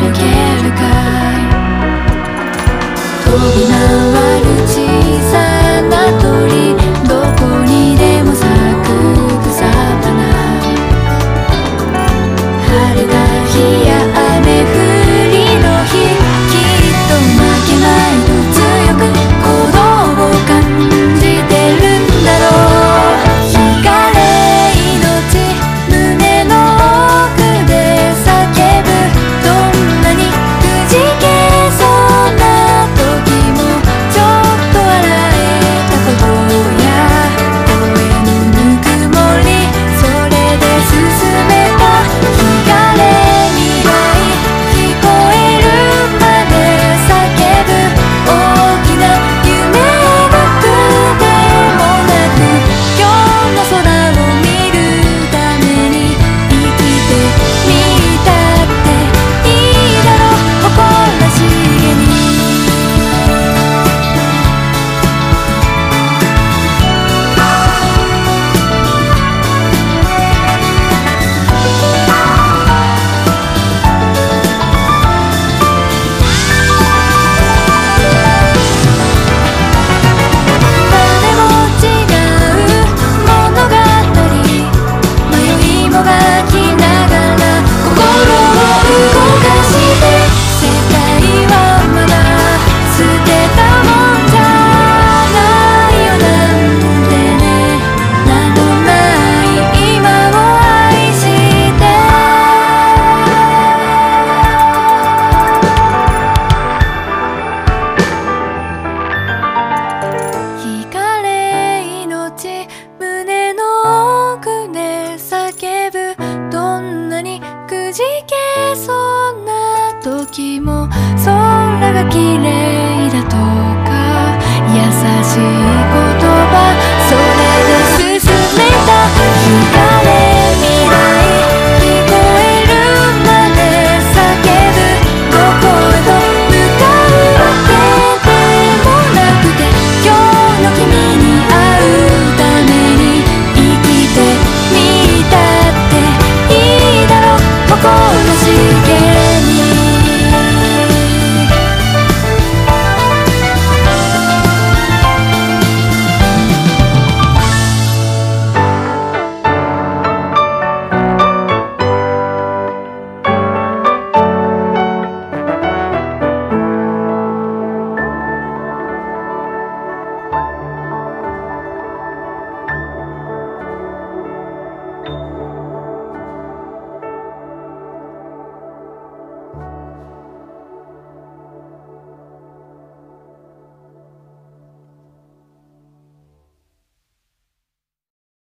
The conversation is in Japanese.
飛び回時も空が綺麗だとか優しい